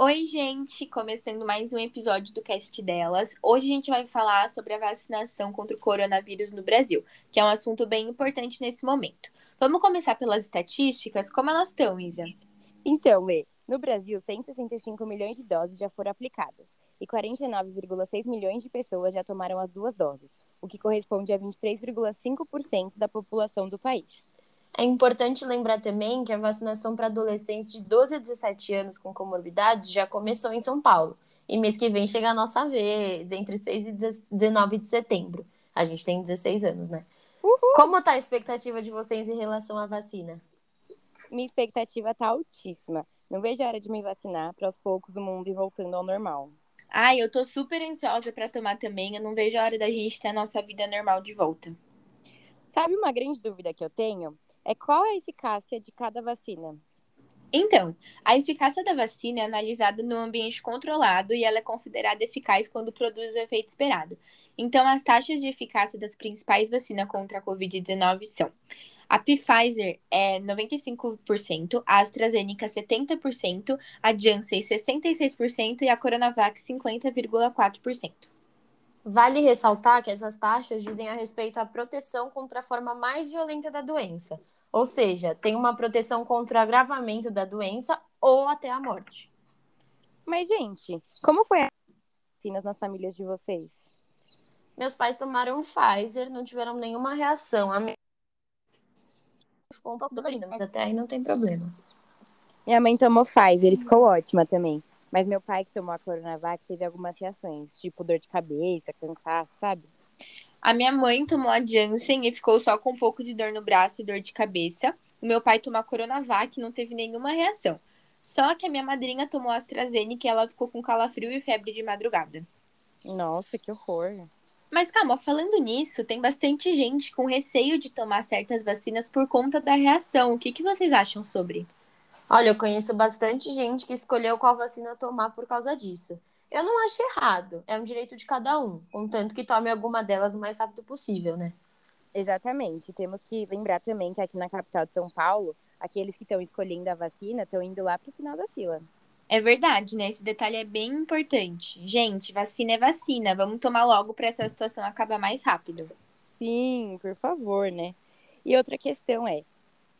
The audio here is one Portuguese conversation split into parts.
Oi, gente! Começando mais um episódio do Cast delas. Hoje a gente vai falar sobre a vacinação contra o coronavírus no Brasil, que é um assunto bem importante nesse momento. Vamos começar pelas estatísticas. Como elas estão, Isa? Então, Lê, no Brasil, 165 milhões de doses já foram aplicadas e 49,6 milhões de pessoas já tomaram as duas doses, o que corresponde a 23,5% da população do país. É importante lembrar também que a vacinação para adolescentes de 12 a 17 anos com comorbidades já começou em São Paulo. E mês que vem chega a nossa vez, entre 6 e 19 de setembro. A gente tem 16 anos, né? Uhul. Como tá a expectativa de vocês em relação à vacina? Minha expectativa tá altíssima. Não vejo a hora de me vacinar para aos poucos o mundo ir voltando ao normal. Ai, eu tô super ansiosa para tomar também. Eu não vejo a hora da gente ter a nossa vida normal de volta. Sabe uma grande dúvida que eu tenho? É qual é a eficácia de cada vacina? Então, a eficácia da vacina é analisada no ambiente controlado e ela é considerada eficaz quando produz o efeito esperado. Então, as taxas de eficácia das principais vacinas contra a Covid-19 são: a Pfizer é 95%, a AstraZeneca 70%, a Janssen 66% e a Coronavac 50,4%. Vale ressaltar que essas taxas dizem a respeito à proteção contra a forma mais violenta da doença, ou seja, tem uma proteção contra o agravamento da doença ou até a morte. Mas, gente, como foi a vacinas nas famílias de vocês? Meus pais tomaram Pfizer, não tiveram nenhuma reação. A minha ficou um pouco dolorida, mas até aí não tem problema. Minha mãe tomou Pfizer e ficou ótima também. Mas meu pai, que tomou a Coronavac, teve algumas reações, tipo dor de cabeça, cansaço, sabe? A minha mãe tomou a Janssen e ficou só com um pouco de dor no braço e dor de cabeça. O meu pai tomou a Coronavac e não teve nenhuma reação. Só que a minha madrinha tomou a AstraZeneca e ela ficou com calafrio e febre de madrugada. Nossa, que horror. Mas calma, falando nisso, tem bastante gente com receio de tomar certas vacinas por conta da reação. O que, que vocês acham sobre? Olha, eu conheço bastante gente que escolheu qual vacina tomar por causa disso. Eu não acho errado, é um direito de cada um, contanto que tome alguma delas o mais rápido possível, né? Exatamente. Temos que lembrar também que aqui na capital de São Paulo, aqueles que estão escolhendo a vacina estão indo lá para o final da fila. É verdade, né? Esse detalhe é bem importante. Gente, vacina é vacina. Vamos tomar logo para essa situação acabar mais rápido. Sim, por favor, né? E outra questão é: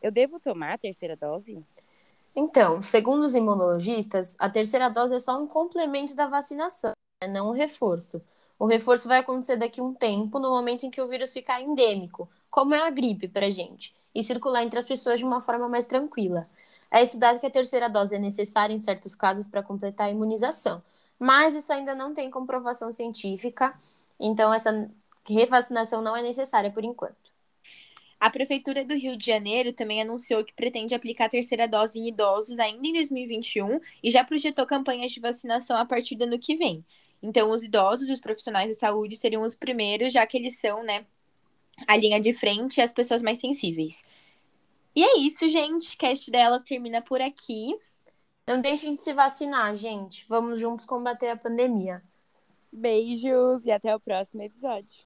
eu devo tomar a terceira dose? Então, segundo os imunologistas, a terceira dose é só um complemento da vacinação, né? não um reforço. O reforço vai acontecer daqui a um tempo, no momento em que o vírus ficar endêmico, como é a gripe para gente, e circular entre as pessoas de uma forma mais tranquila. É estudado que a terceira dose é necessária em certos casos para completar a imunização, mas isso ainda não tem comprovação científica, então essa revacinação não é necessária por enquanto. A Prefeitura do Rio de Janeiro também anunciou que pretende aplicar a terceira dose em idosos ainda em 2021 e já projetou campanhas de vacinação a partir do ano que vem. Então, os idosos e os profissionais de saúde seriam os primeiros, já que eles são, né, a linha de frente e as pessoas mais sensíveis. E é isso, gente. Cast delas termina por aqui. Não deixem de se vacinar, gente. Vamos juntos combater a pandemia. Beijos e até o próximo episódio.